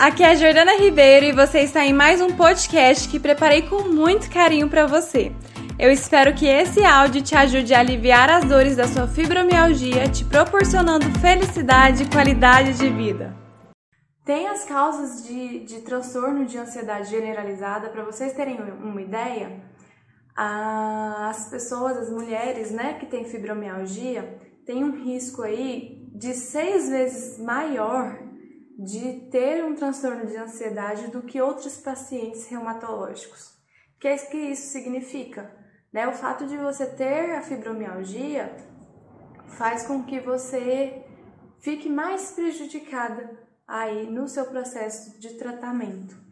aqui é a Jordana Ribeiro e você está em mais um podcast que preparei com muito carinho para você. Eu espero que esse áudio te ajude a aliviar as dores da sua fibromialgia, te proporcionando felicidade e qualidade de vida. Tem as causas de, de transtorno de ansiedade generalizada, para vocês terem uma ideia, as pessoas, as mulheres, né, que têm fibromialgia, têm um risco aí de seis vezes maior de ter um transtorno de ansiedade do que outros pacientes reumatológicos. O que é que isso significa? Né? O fato de você ter a fibromialgia faz com que você fique mais prejudicada aí no seu processo de tratamento.